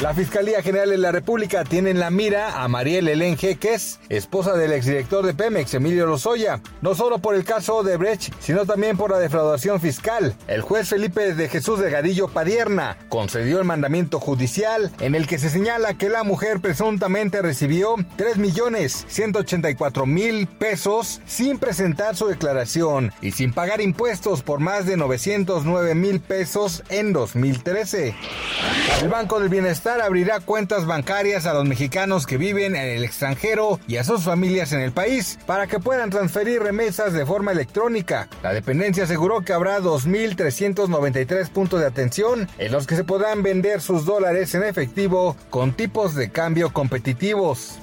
La Fiscalía General de la República tiene en la mira a Mariel Elén Jeques, esposa del exdirector de Pemex, Emilio Lozoya, no solo por el caso de Brecht, sino también por la defraudación fiscal. El juez Felipe de Jesús de Gadillo Padierna concedió el mandamiento judicial en el que se señala que la mujer presuntamente recibió 3 millones 184 mil pesos sin presentar su declaración y sin pagar impuestos por más de 909 mil pesos en 2013. El Banco del Bienestar abrirá cuentas bancarias a los mexicanos que viven en el extranjero y a sus familias en el país para que puedan transferir remesas de forma electrónica. La dependencia aseguró que habrá 2.393 puntos de atención en los que se podrán vender sus dólares en efectivo con tipos de cambio competitivos.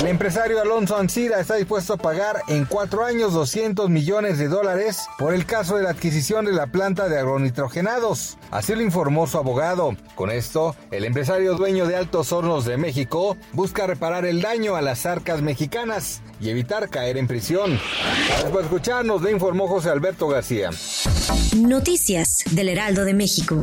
El empresario Alonso Ancira está dispuesto a pagar en cuatro años 200 millones de dólares por el caso de la adquisición de la planta de agronitrogenados. Así lo informó su abogado. Con esto, el empresario dueño de Altos Hornos de México busca reparar el daño a las arcas mexicanas y evitar caer en prisión. Después de escucharnos, le informó José Alberto García. Noticias del Heraldo de México.